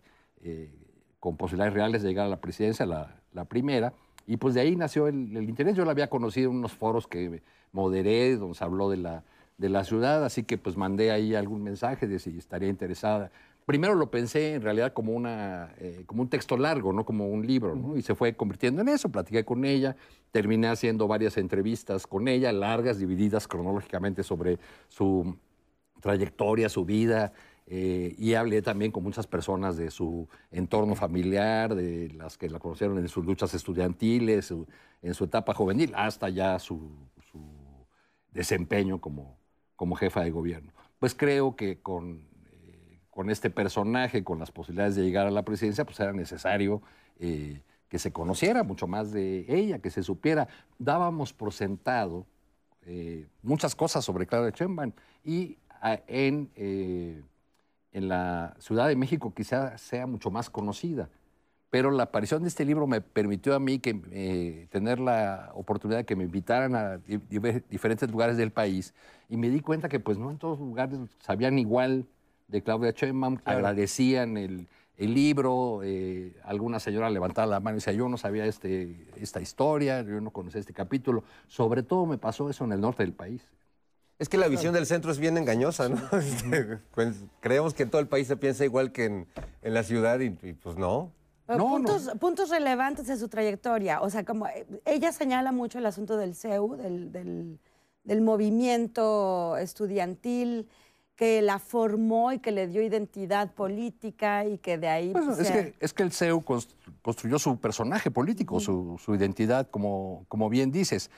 J: eh, con posibilidades reales de llegar a la presidencia, la, la primera, y pues de ahí nació el, el interés. Yo la había conocido en unos foros que moderé, donde se habló de la, de la ciudad, así que pues mandé ahí algún mensaje de si estaría interesada. Primero lo pensé en realidad como, una, eh, como un texto largo, no como un libro, ¿no? y se fue convirtiendo en eso. Platiqué con ella, terminé haciendo varias entrevistas con ella, largas, divididas cronológicamente sobre su trayectoria, su vida, eh, y hablé también con muchas personas de su entorno familiar, de las que la conocieron en sus luchas estudiantiles, su- en su etapa juvenil, hasta ya su, su desempeño como, como jefa de gobierno. Pues creo que con, eh, con este personaje, con las posibilidades de llegar a la presidencia, pues era necesario eh, que se conociera mucho más de ella, que se supiera. Dábamos por sentado eh, muchas cosas sobre Claudia Sheinbaum y ah, en, en la Ciudad de México quizá sea mucho más conocida. Pero la aparición de este libro me permitió a mí que, eh, tener la oportunidad de que me invitaran a di- diferentes lugares del país y me di cuenta que pues no en todos los lugares sabían igual de Claudia Sheinbaum, agradecían el, el libro, eh, alguna señora levantaba la mano y decía, yo no sabía este, esta historia, yo no conocía este capítulo. Sobre todo me pasó eso en el norte del país.
A: Es que la visión del centro es bien engañosa, ¿no? Este, pues, creemos que en todo el país se piensa igual que en, en la ciudad y, y, pues no.
C: Pero puntos, puntos relevantes de su trayectoria. O sea, como eh, ella señala mucho el asunto del CEU, del, del- del movimiento estudiantil que la formó y que le dio identidad política y que de ahí...
J: Bueno,
C: pues,
J: es, que, es que el CEU cons- construyó su personaje político, su, su identidad, como, como bien dices.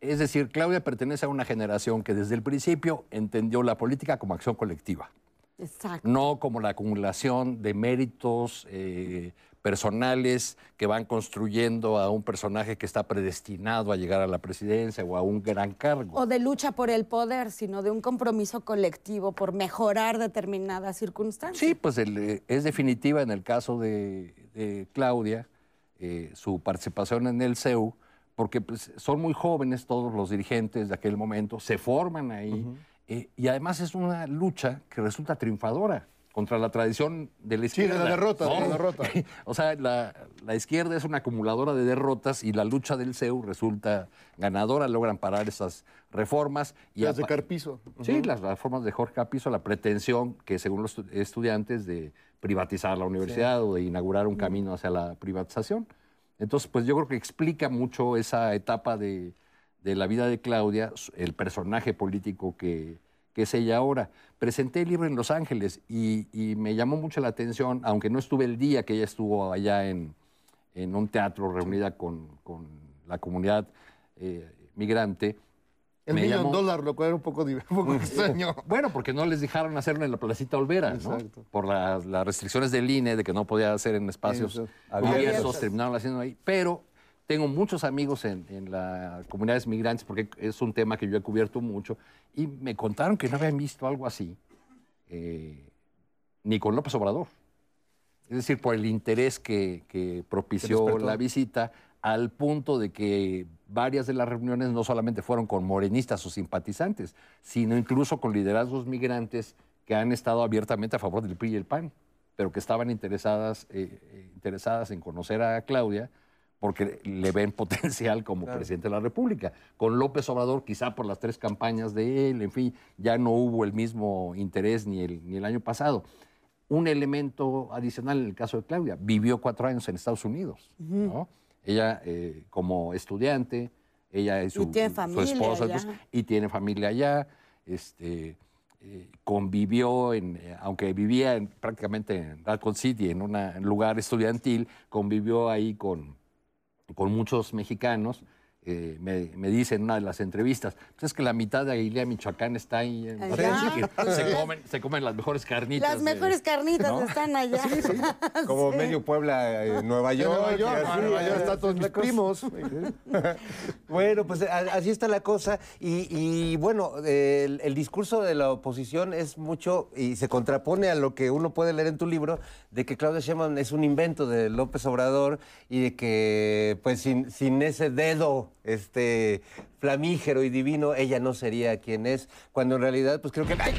J: Es decir, Claudia pertenece a una generación que desde el principio entendió la política como acción colectiva,
C: Exacto.
J: no como la acumulación de méritos eh, personales que van construyendo a un personaje que está predestinado a llegar a la presidencia o a un gran cargo.
C: O de lucha por el poder, sino de un compromiso colectivo por mejorar determinadas circunstancias.
J: Sí, pues el, eh, es definitiva en el caso de, de Claudia, eh, su participación en el CEU, porque pues, son muy jóvenes todos los dirigentes de aquel momento, se forman ahí, eh, y además es una lucha que resulta triunfadora contra la tradición de la
B: Sí, de la
J: izquierda.
B: derrota, de la derrota.
J: o sea, la, la izquierda es una acumuladora de derrotas y la lucha del CEU resulta ganadora, logran parar esas reformas. Y
B: Las de Carpizo.
J: Sí, las reformas de Jorge Capizo, la pretensión que según los estu- estudiantes de privatizar la universidad o de inaugurar un camino hacia la privatización. Entonces, pues yo creo que explica mucho esa etapa de, de la vida de Claudia, el personaje político que, que es ella ahora. Presenté el libro en Los Ángeles y, y me llamó mucho la atención, aunque no estuve el día que ella estuvo allá en, en un teatro reunida con, con la comunidad eh, migrante.
B: El
J: me
B: millón
J: llamó-
B: dólar, lo cual era un poco, un poco extraño.
J: bueno, porque no les dejaron hacerlo en la Placita Olvera, ¿no? Por las, las restricciones del INE de que no podía hacer en espacios Abiertos. terminaron haciendo ahí. Pero tengo muchos amigos en, en las comunidades migrantes, porque es un tema que yo he cubierto mucho, y me contaron que no habían visto algo así, eh, ni con López Obrador. Es decir, por el interés que, que propició la visita, al punto de que varias de las reuniones no solamente fueron con morenistas o simpatizantes, sino incluso con liderazgos migrantes que han estado abiertamente a favor del PRI y el PAN, pero que estaban interesadas, eh, eh, interesadas en conocer a Claudia porque le ven potencial como
A: Claro.
J: presidente de la República. Con López Obrador, quizá por las tres campañas de él, en fin, ya no hubo el mismo interés ni el, ni el año pasado. Un elemento adicional en el caso de Claudia, vivió cuatro años en Estados Unidos. ¿no? Ella eh, como estudiante, ella y su,
C: tiene
J: su esposa,
C: allá.
J: y tiene familia allá, este, eh, convivió, en, eh, aunque vivía en- prácticamente en Raccoon City, en una- en un lugar estudiantil, convivió ahí con, con muchos mexicanos. Eh, me, me dice en una de las entrevistas, pues es que la mitad de Aguilea, Michoacán, está ahí en
C: Allá.
J: Se comen, se comen las mejores carnitas.
C: Las mejores carnitas
J: ¿no?
C: están allá.
A: Como
C: Sí.
A: medio Puebla, eh, Nueva York.
B: Nueva York, Nueva York, están todos mis primos.
A: Bueno, pues así está la cosa. Y, y, bueno, el, el discurso de la oposición es mucho y se contrapone a lo que uno puede leer en tu libro, de que Claudia Sheinbaum es un invento de López Obrador y de que, pues, sin, sin ese dedo este, flamígero y divino, ella no sería quien es, cuando en realidad, pues creo que... ¡Ay!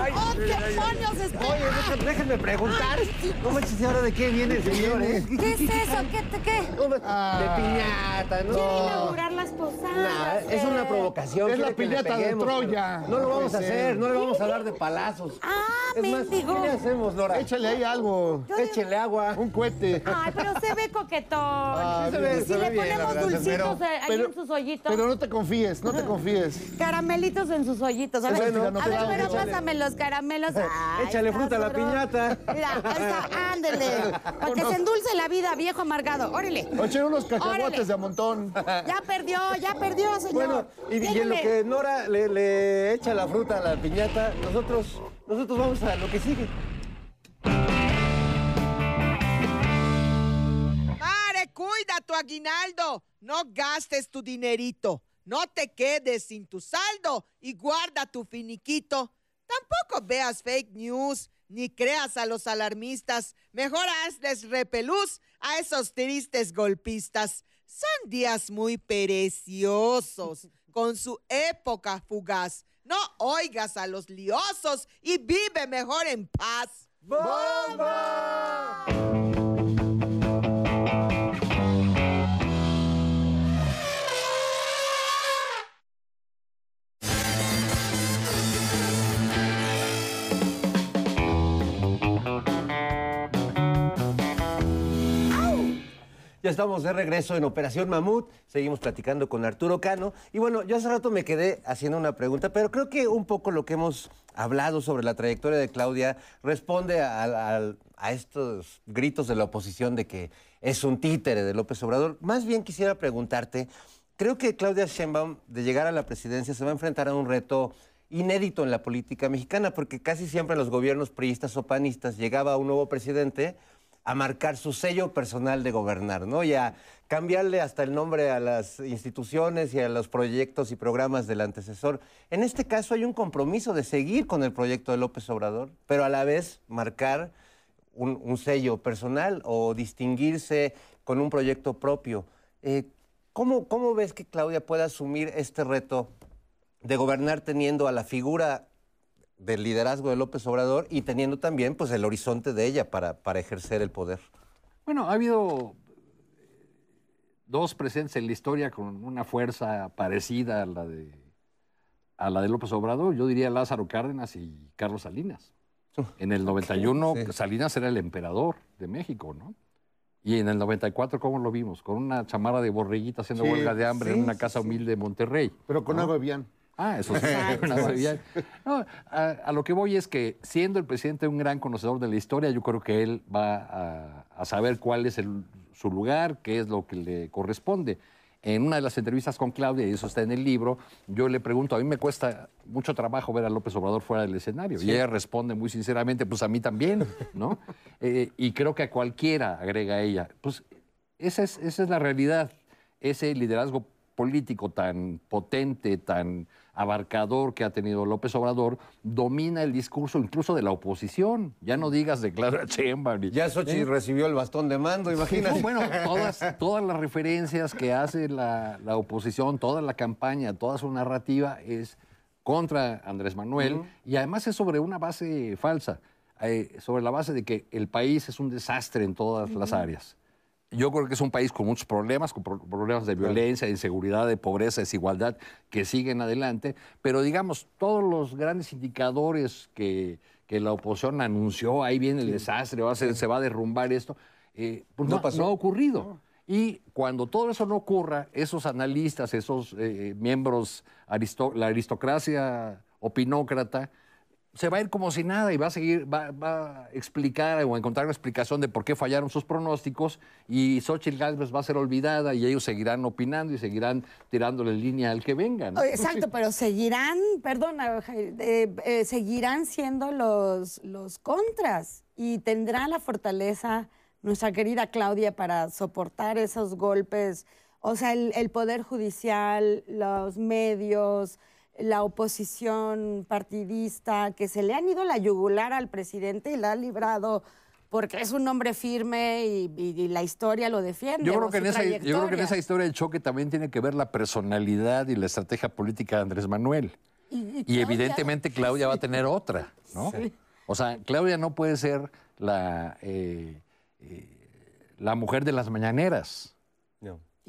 C: ¡Ay, oh, demonios! espera!
A: Oye, déjenme preguntar. No manches, ¿y ahora de qué viene el señor, eh?
C: ¿Qué es eso? ¿Qué? te- qué?
A: De piñata, ¿no?
C: Quiere inaugurar las posadas.
A: Nah, es una provocación.
B: Es la
A: quiere que le
B: piñata de
A: peguemos,
B: Troya.
A: pero No lo vamos a
B: Puede ser.
A: hacer, no le vamos a dar de palazos.
C: Ah,
A: Es más,
C: mendigo.
A: ¿qué le hacemos, Nora?
B: Échale ahí algo.
A: Échele agua.
B: Un cohete.
C: Ay, pero se ve coquetón.
B: Ah,
C: y
A: se ve-
C: si
A: se
C: le
A: ve bien, la
C: ponemos
A: verdad,
C: dulcitos
A: pero-
C: eh, ahí
B: pero-
C: en sus hoyitos.
B: Pero no te confíes, no te confíes.
C: Caramelitos en sus hoyitos. A ver,
B: Bueno, no
C: a ver, pero pásame los caramelos. Ay,
A: Échale fruta a la piñata.
C: Mira, ahí está, ándele. Para que se endulce la vida, viejo amargado. Órale.
B: Echen unos
C: Órale.
B: cacahuates de a montón.
C: Ya perdió, ya perdió, señor.
A: Bueno, y, y en lo que Nora le, le echa la fruta a la piñata, nosotros, nosotros vamos a lo que sigue.
I: Cuida tu aguinaldo. No gastes tu dinerito. No te quedes sin tu saldo y guarda tu finiquito. Tampoco veas fake news ni creas a los alarmistas. Mejor hazles repelús a esos tristes golpistas. Son días muy preciosos, con su época fugaz. No oigas a los liosos y vive mejor en paz.
A: Estamos de regreso en Operación Mamut. Seguimos platicando con Arturo Cano. Y bueno, yo hace rato me quedé haciendo una pregunta, pero creo que un poco lo que hemos hablado sobre la trayectoria de Claudia responde a, a- estos gritos de la oposición de que es un títere de López Obrador. Más bien quisiera preguntarte, creo que Claudia Sheinbaum, de llegar a la presidencia, se va a enfrentar a un reto inédito en la política mexicana, porque casi siempre los gobiernos priistas o panistas llegaba un nuevo presidente a marcar su sello personal de gobernar, ¿no? Y a cambiarle hasta el nombre a las instituciones y a los proyectos y programas del antecesor. En este caso hay un compromiso de seguir con el proyecto de López Obrador, pero a la vez marcar un, sello personal o distinguirse con un proyecto propio. Eh, ¿cómo, ¿Cómo ves que Claudia pueda asumir este reto de gobernar teniendo a la figura del liderazgo de López Obrador y teniendo también pues, el horizonte de ella para, para ejercer el poder?
J: Bueno, ha habido dos presidentes en la historia con una fuerza parecida a la de, a la de López Obrador. Yo diría Lázaro Cárdenas y Carlos Salinas. En el 91 Salinas era el emperador de México, ¿no? Y en el 94, ¿cómo lo vimos? Con una chamarra de borreguita haciendo
B: Sí,
J: huelga de hambre en
B: sí,
J: una
B: sí,
J: casa
B: sí.
J: humilde de Monterrey.
B: Pero con
J: ¿no?
B: agua bien.
J: Ah, eso sí. una. No, a, a lo que voy es que siendo el presidente un gran conocedor de la historia, yo creo que él va a, a saber cuál es el- su lugar, qué es lo que le corresponde. En una de las entrevistas con Claudia, y eso está en el libro, yo le pregunto, a mí me cuesta mucho trabajo ver a López Obrador fuera del escenario.
A: Sí.
J: Y ella responde muy sinceramente, pues a mí también, ¿no? Eh, y creo que a cualquiera, agrega ella, pues esa es, esa es la realidad. Ese liderazgo político tan potente, tan abarcador que ha tenido López Obrador, domina el discurso incluso de la oposición. Ya no digas de Claudia Sheinbaum. ni-
A: Ya Xochitl
J: ¿Eh?
A: recibió el bastón de mando, imagínate.
J: No, bueno, todas, todas las referencias que hace la, la oposición, toda la campaña, toda su narrativa es contra Andrés Manuel y además es sobre una base falsa, eh, sobre la base de que el país es un desastre en todas las áreas. Yo creo que es un país con muchos problemas, con pro- problemas de violencia, de inseguridad, de pobreza, desigualdad, que siguen adelante. Pero digamos, todos los grandes indicadores que, que la oposición anunció, ahí viene el desastre, va a ser- se va a derrumbar esto, eh, pues
A: No
J: no,
A: pasó.
J: no ha ocurrido. Y cuando todo eso no ocurra, esos analistas, esos eh, miembros, aristo- la aristocracia opinócrata, se va a ir como si nada y va a seguir, va, va a explicar o encontrar una explicación de por qué fallaron sus pronósticos y Xochitl Gálvez va a ser olvidada y ellos seguirán opinando y seguirán tirándole línea al que venga. ¿no?
C: Exacto, pero seguirán, perdona, eh, eh, seguirán siendo los, los contras y tendrá la fortaleza nuestra querida Claudia para soportar esos golpes, o sea, el, el poder judicial, los medios, la oposición partidista, que se le han ido la yugular al presidente y la ha librado porque es un hombre firme y, y- y la historia lo defiende.
J: Yo creo, que en esa, yo creo que en
C: trayectoria.
J: esa historia del choque también tiene que ver la personalidad y la estrategia política de Andrés Manuel.
C: Y,
J: Y evidentemente Claudia va a tener otra, ¿no?
C: Sí.
J: O sea, Claudia no puede ser la, eh, eh, la mujer de las mañaneras.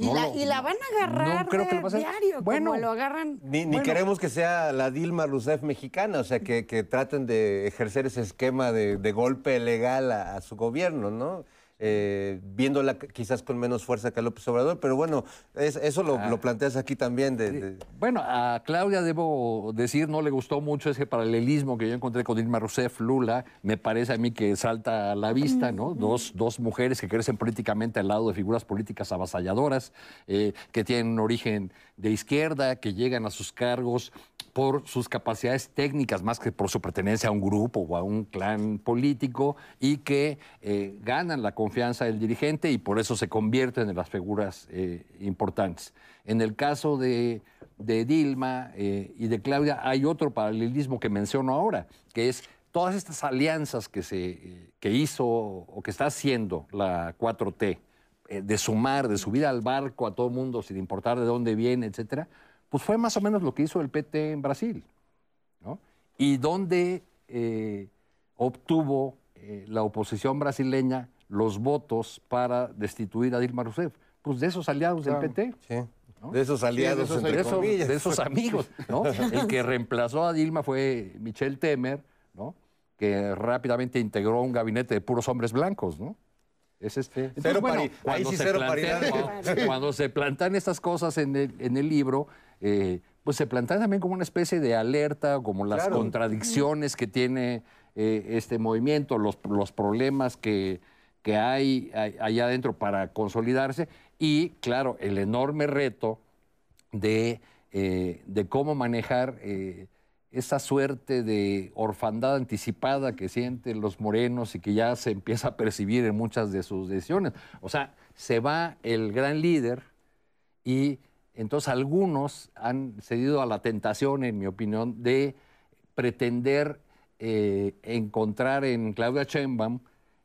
C: Y,
J: No
C: la,
J: lo-
C: y la van a agarrar
A: no creo que lo
C: diario,
A: Bueno.
C: como lo agarran.
A: Ni, ni
C: Bueno,
A: queremos que sea la Dilma Rousseff mexicana, o sea, que, que traten de ejercer ese esquema de, de golpe legal a, a su gobierno, ¿no? Eh, viéndola quizás con menos fuerza que López Obrador, pero bueno, es- eso lo, lo planteas aquí también. De, de-
J: Bueno, a Claudia debo decir, no le gustó mucho ese paralelismo que yo encontré con Dilma Rousseff, Lula. Me parece a mí que salta a la vista, ¿no? Dos, dos mujeres que crecen políticamente al lado de figuras políticas avasalladoras, eh, que tienen un origen de izquierda, que llegan a sus cargos por sus capacidades técnicas más que por su pertenencia a un grupo o a un clan político y que eh, ganan la confianza del dirigente y por eso se convierten en las figuras eh, importantes. En el caso de, de Dilma eh, y de Claudia hay otro paralelismo que menciono ahora, que es todas estas alianzas que, se, eh, que hizo o que está haciendo la 4T, eh, de sumar, de subir al barco a todo mundo sin importar de dónde viene, etcétera, pues fue más o menos lo que hizo el PT en Brasil. ¿no? Y donde obtuvo la oposición brasileña los votos para destituir a Dilma Rousseff? Pues de esos aliados
O: Claro.
J: del PT.
O: Sí.
J: ¿No?
O: De esos aliados,
J: de esos,
O: entre
J: de amigos, ¿no? El que reemplazó a Dilma fue Michel Temer, ¿no? Que rápidamente integró un gabinete de puros hombres blancos, ¿no? Es este. Entonces,
O: Cero
J: bueno,
O: pari- ahí
J: cuando
O: sí
J: se
O: cero
J: plantean- cuando- cuando se plantean estas cosas en el, en el libro, eh, pues se plantean también como una especie de alerta, como las
O: Claro.
J: contradicciones que tiene eh, este movimiento, los, los problemas que, que hay hay- allá adentro para consolidarse y, claro, el enorme reto de, eh, de cómo manejar eh, esa suerte de orfandad anticipada que sienten los morenos y que ya se empieza a percibir en muchas de sus decisiones. O sea, se va el gran líder y entonces algunos han cedido a la tentación, en mi opinión, de pretender eh, encontrar en Claudia Sheinbaum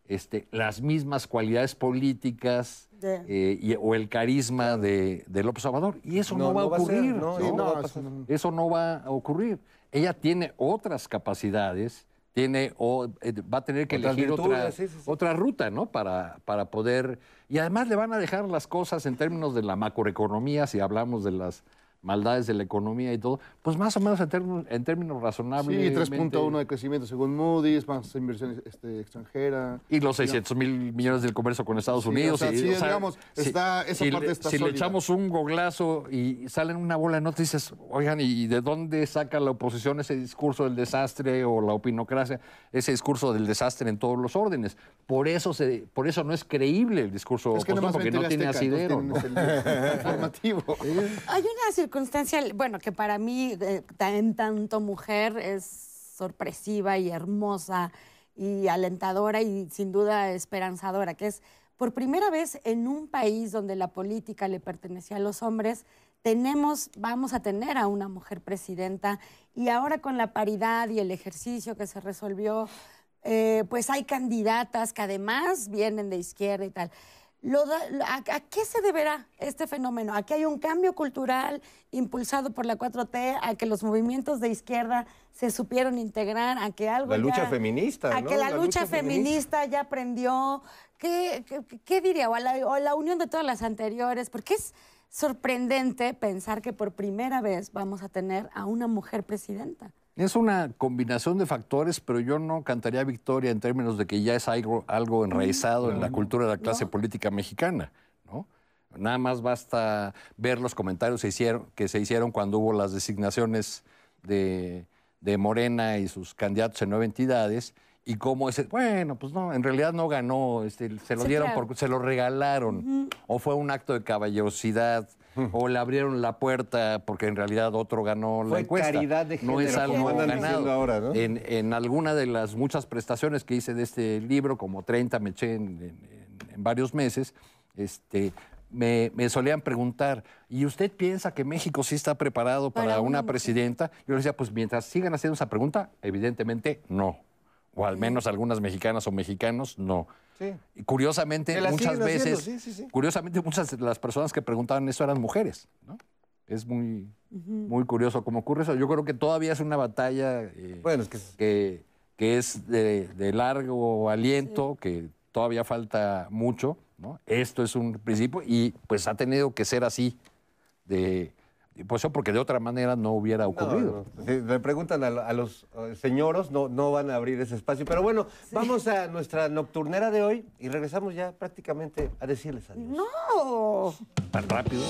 J: este, las mismas cualidades políticas
C: De-
J: eh, y- o el carisma de, de López Obrador. Y eso no,
O: No,
J: va a
O: no va a ser,
J: ocurrir.
O: no,
J: ¿no?
O: no va a pasar.
J: Eso no va a ocurrir. Ella tiene otras capacidades, tiene, o- eh, va a tener que
O: Otras
J: elegir otra,
O: virtudes, sí, sí, sí.
J: otra ruta, ¿no? Para, para poder... Y además le van a dejar las cosas en términos de la macroeconomía, si hablamos de las maldades de la economía y todo, pues más o menos en términos, en términos razonables.
B: Sí, 3.1 de crecimiento según Moody's, más inversión este, extranjera.
J: Y los 600 mil millones del comercio con Estados
B: Sí,
J: Unidos.
B: o sea,
J: y,
B: sí, digamos, está- esa
J: si
B: parte
J: le,
B: está
J: si le echamos un goglazo y salen una bola de noticias, oigan, ¿y de dónde saca la oposición ese discurso del desastre o la opinocracia, ese discurso del desastre en todos los órdenes? Por eso, se, por eso no es creíble el discurso
B: Es que
J: opositor, porque no tiene asidero. ¿no?
B: informativo.
C: Hay una circunstancia, bueno, que para mí, en tanto mujer, es sorpresiva y hermosa y alentadora y sin duda esperanzadora, que es por primera vez en un país donde la política le pertenecía a los hombres, tenemos, vamos a tener a una mujer presidenta y ahora con la paridad y el ejercicio que se resolvió, eh, pues hay candidatas que además vienen de izquierda y tal. Lo da- a, a qué se deberá este fenómeno? ¿A que hay un cambio cultural impulsado por la 4T? ¿A que los movimientos de izquierda se supieron integrar? ¿A que algo
O: La lucha
C: ya-
O: feminista,
C: ¿A
O: ¿no?
C: que la,
O: La
C: lucha,
O: lucha feminista.
C: feminista ya aprendió? ¿Qué, qué, qué diría? O la, o la unión de todas las anteriores. Porque es sorprendente pensar que por primera vez vamos a tener a una mujer presidenta.
J: Es una combinación de factores, pero yo no cantaría victoria en términos de que ya es algo, algo enraizado en la cultura de la clase política mexicana, ¿no? Nada más basta ver los comentarios que, hicieron, que se hicieron cuando hubo las designaciones de, de Morena y sus candidatos en nueve entidades y cómo ese, bueno, pues no, en realidad no ganó, este, se lo
C: Sí,
J: dieron,
C: claro.
J: por- se lo regalaron, o fue un acto de caballerosidad, o le abrieron la puerta porque en realidad otro ganó la
O: Fue
J: encuesta.
O: caridad de
J: no es
O: género,
J: algo ganado.
O: ahora, ¿no?
J: En, en alguna de las muchas prestaciones que hice de este libro, como 30 me eché en, en- en varios meses, este, me, me solían preguntar, ¿y usted piensa que México sí está preparado para,
C: Para una
J: presidenta? Yo les decía, pues mientras sigan haciendo esa pregunta, evidentemente no. O al menos algunas mexicanas o mexicanos, no.
O: Sí.
J: Y curiosamente, muchas
O: haciendo,
J: veces,
O: sí, sí, sí.
J: curiosamente, muchas de las personas que preguntaban eso eran mujeres, ¿no? Es muy, muy curioso cómo ocurre eso. Yo creo que todavía es una batalla eh,
O: Bueno, es que
J: que, que es de, de largo aliento, que todavía falta mucho, ¿no? Esto es un principio y pues ha tenido que ser así, de, pues eso porque de otra manera no hubiera ocurrido.
O: No, no. Si le preguntan a, a los eh, señoros, no, no van a abrir ese espacio. Pero bueno, vamos a nuestra nocturnera de hoy y regresamos ya prácticamente a decirles adiós.
C: ¡No!
J: Tan rápido.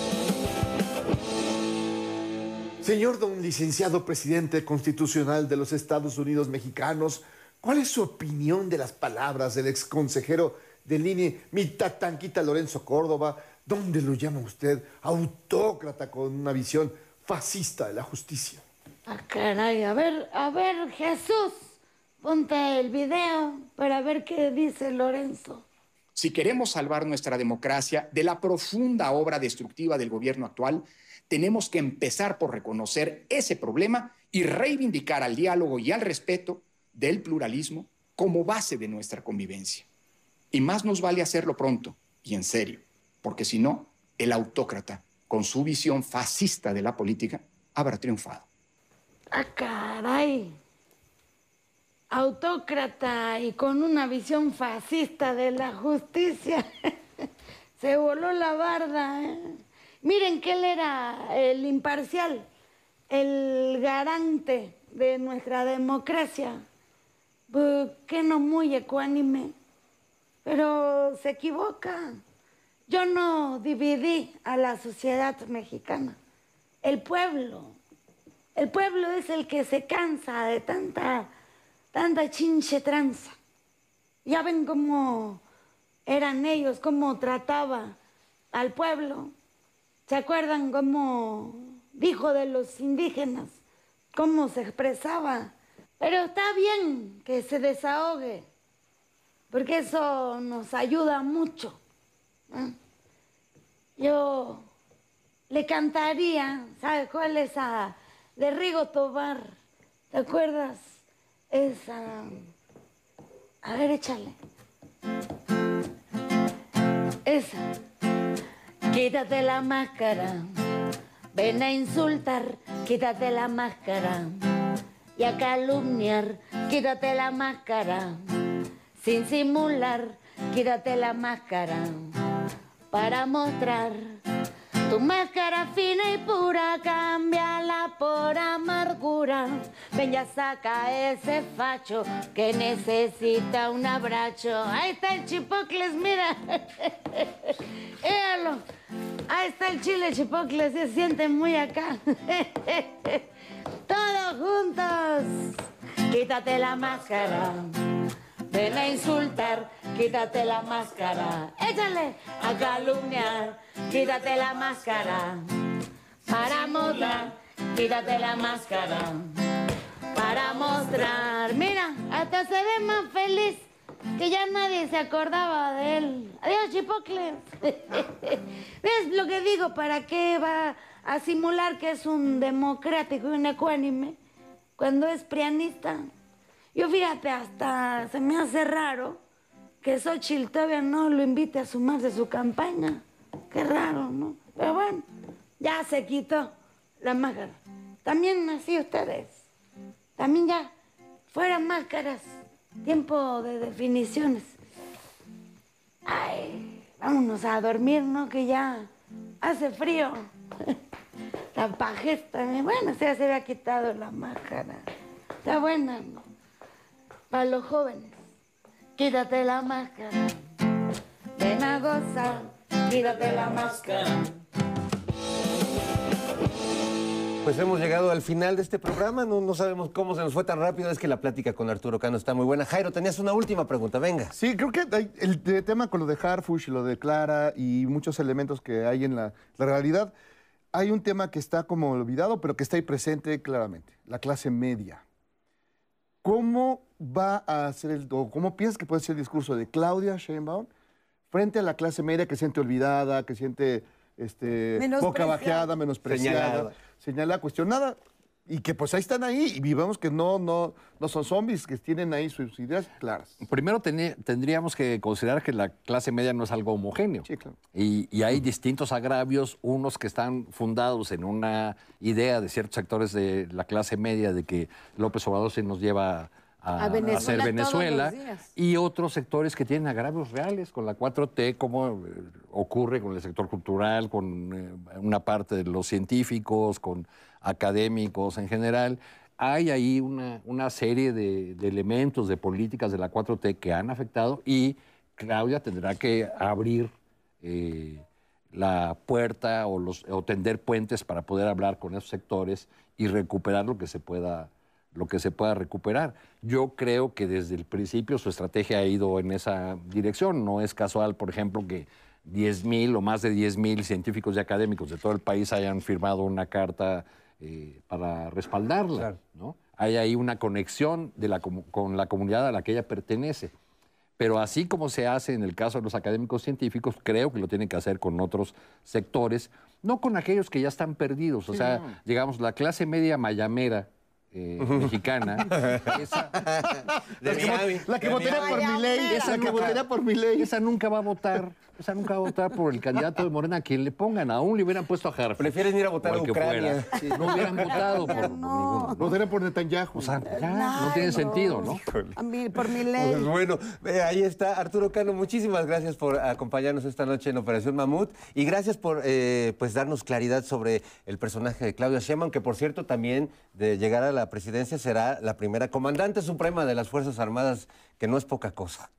P: Señor don licenciado presidente constitucional de los Estados Unidos mexicanos, ¿cuál es su opinión de las palabras del ex consejero del INE, mi tatanquita Lorenzo Córdoba, donde lo llama usted autócrata con una visión fascista de la justicia?
M: Ah, caray, a ver, a ver, Jesús, ponte el video para ver qué dice Lorenzo.
Q: Si queremos salvar nuestra democracia de la profunda obra destructiva del gobierno actual, tenemos que empezar por reconocer ese problema y reivindicar al diálogo y al respeto del pluralismo como base de nuestra convivencia. Y más nos vale hacerlo pronto y en serio, porque si no, el autócrata, con su visión fascista de la política, habrá triunfado.
M: Ah, caray.
C: autócrata y con una visión fascista de la justicia. Se voló la barda. ¿eh? Miren que él era el imparcial, el garante de nuestra democracia. Que no muy ecuánime, pero se equivoca. Yo no dividí a la sociedad mexicana. El pueblo. El pueblo es el que se cansa de tanta, tanta chinche tranza. Ya ven cómo eran ellos, cómo trataba al pueblo. ¿Se acuerdan cómo dijo de los indígenas? ¿Cómo se expresaba? Pero está bien que se desahogue, porque eso nos ayuda mucho. ¿No? Yo le cantaría, ¿sabes cuál es esa? De Rigo Tobar. ¿Te acuerdas? Esa. A ver, échale. Esa. Quítate la máscara. Ven a insultar, quítate la máscara. Y a calumniar, quítate la máscara. Sin simular, quítate la máscara. Para mostrar tu máscara fina y pura, cámbiala por amargura. Ven ya saca ese facho que necesita un abrazo. Ahí está el chipocles, mira. Éalo. Ahí está el chile chipocles, se siente muy acá. Todos juntos. Quítate la máscara. Ven a insultar, quítate la máscara. Échale a calumniar, quítate la máscara. Para mostrar, quítate la máscara. Para mostrar. Mira, hasta se ve más feliz que ya nadie se acordaba de él. Adiós, Chipocle. ¿Ves lo que digo? ¿Para qué va a simular que es un democrático y un ecuánime cuando es prianista? Yo fíjate, hasta se me hace raro que Xochitl todavía no lo invite a sumarse a su campaña. Qué raro, ¿no? Pero bueno, ya se quitó la máscara. También así ustedes. También ya, fuera máscaras. Tiempo de definiciones. Ay, vámonos a dormir, ¿no? Que ya hace frío. La pajesta, bueno, ya se había quitado la máscara. Está buena, ¿no? Para los jóvenes, quítate la máscara. Ven a gozar, quítate la máscara.
A: Pues hemos llegado al final de este programa. No, no sabemos cómo se nos fue tan rápido. Es que la plática con Arturo Cano está muy buena. Jairo, tenías una última pregunta. Venga.
B: Sí, creo que hay- el, tema con lo de Harfush y lo de Clara y muchos elementos que hay en la, la realidad, hay un tema que está como olvidado, pero que está ahí presente claramente, la clase media. ¿Cómo va a ser el, o cómo piensas que puede ser el discurso de Claudia Sheinbaum frente a la clase media que siente olvidada, que siente este, poca bajeada, menospreciada,
A: Señalada.
B: señalada, cuestionada? Y que pues ahí están ahí y vivamos que no, no, no son zombies, que tienen ahí sus ideas claras.
J: Primero tendríamos que considerar que la clase media no es algo homogéneo.
B: Sí, claro.
J: Y, y hay distintos agravios, unos que están fundados en una idea de ciertos sectores de la clase media de que López Obrador se nos lleva a,
R: A Venezuela todos
J: Venezuela, y otros sectores que tienen agravios reales con la 4T, como eh, ocurre con el sector cultural, con eh, una parte de los científicos, con académicos en general. Hay ahí una, una serie de, de elementos, de políticas de la 4T que han afectado y Claudia tendrá que abrir eh, la puerta o, los, o tender puentes para poder hablar con esos sectores y recuperar lo que se pueda lo que se pueda recuperar. Yo creo que desde el principio su estrategia ha ido en esa dirección. No es casual, por ejemplo, que 10.000 o más de 10.000 científicos y académicos de todo el país hayan firmado una carta eh, para respaldarla. ¿no? Hay ahí una conexión de la, con la comunidad a la que ella pertenece. Pero así como se hace en el caso de los académicos científicos, creo que lo tienen que hacer con otros sectores, no con aquellos que ya están perdidos. O
B: Sí,
J: sea,
B: no.
J: digamos, la clase media mayamera eh, mexicana, esa,
B: La que, la que votaría por mi ley, esa que votaría por mi ley.
J: esa nunca va a votar O sea, nunca va a votar por el candidato de Morena, quien le pongan. Aún le hubieran puesto a Harf.
A: Prefieren ir a votar a Ucrania.
J: Sí, no hubieran votado por, por ninguno.
B: Votarían por Netanyahu.
J: O sea, ya, no tiene sentido, ¿no?
C: A mí, por mi ley.
A: Pues bueno, eh, ahí está Arturo Cano. Muchísimas gracias por acompañarnos esta noche en Operación Mamut y gracias por eh, pues darnos claridad sobre el personaje de Claudia Sheinbaum, que por cierto también de llegar a la presidencia será la primera comandante suprema de las Fuerzas Armadas, que no es poca cosa.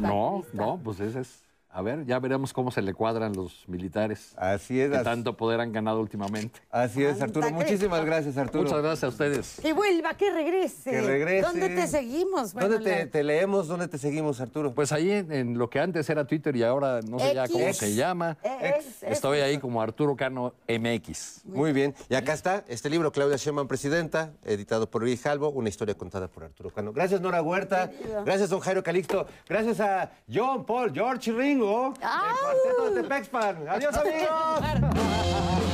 J: No, no, pues ese es. A ver, ya veremos cómo se le cuadran los militares.
A: Así es.
J: Que tanto poder han ganado últimamente.
A: Así es, Arturo. Muchísimas gracias, Arturo.
J: Muchas gracias a ustedes.
C: Que vuelva, que regrese.
A: Que regrese.
C: ¿Dónde te seguimos? Bueno,
A: ¿Dónde te,
C: la-
A: te leemos? ¿Dónde te seguimos, Arturo?
J: Pues ahí en, en lo que antes era Twitter y ahora no sé ya
C: X.
J: cómo se llama.
C: Ex,
J: Estoy ahí como Arturo Cano MX.
A: Muy bien. Y acá está este libro, Claudia Sheinbaum, Presidenta, editado por Luis Jalvo, una historia contada por Arturo Cano. Gracias, Nora Huerta. Gracias, don Jairo Calixto. Gracias a John, Paul, George y Ringo, Cuarteto de. Adiós, amigos.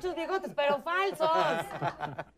C: Muchos bigotes, pero falsos.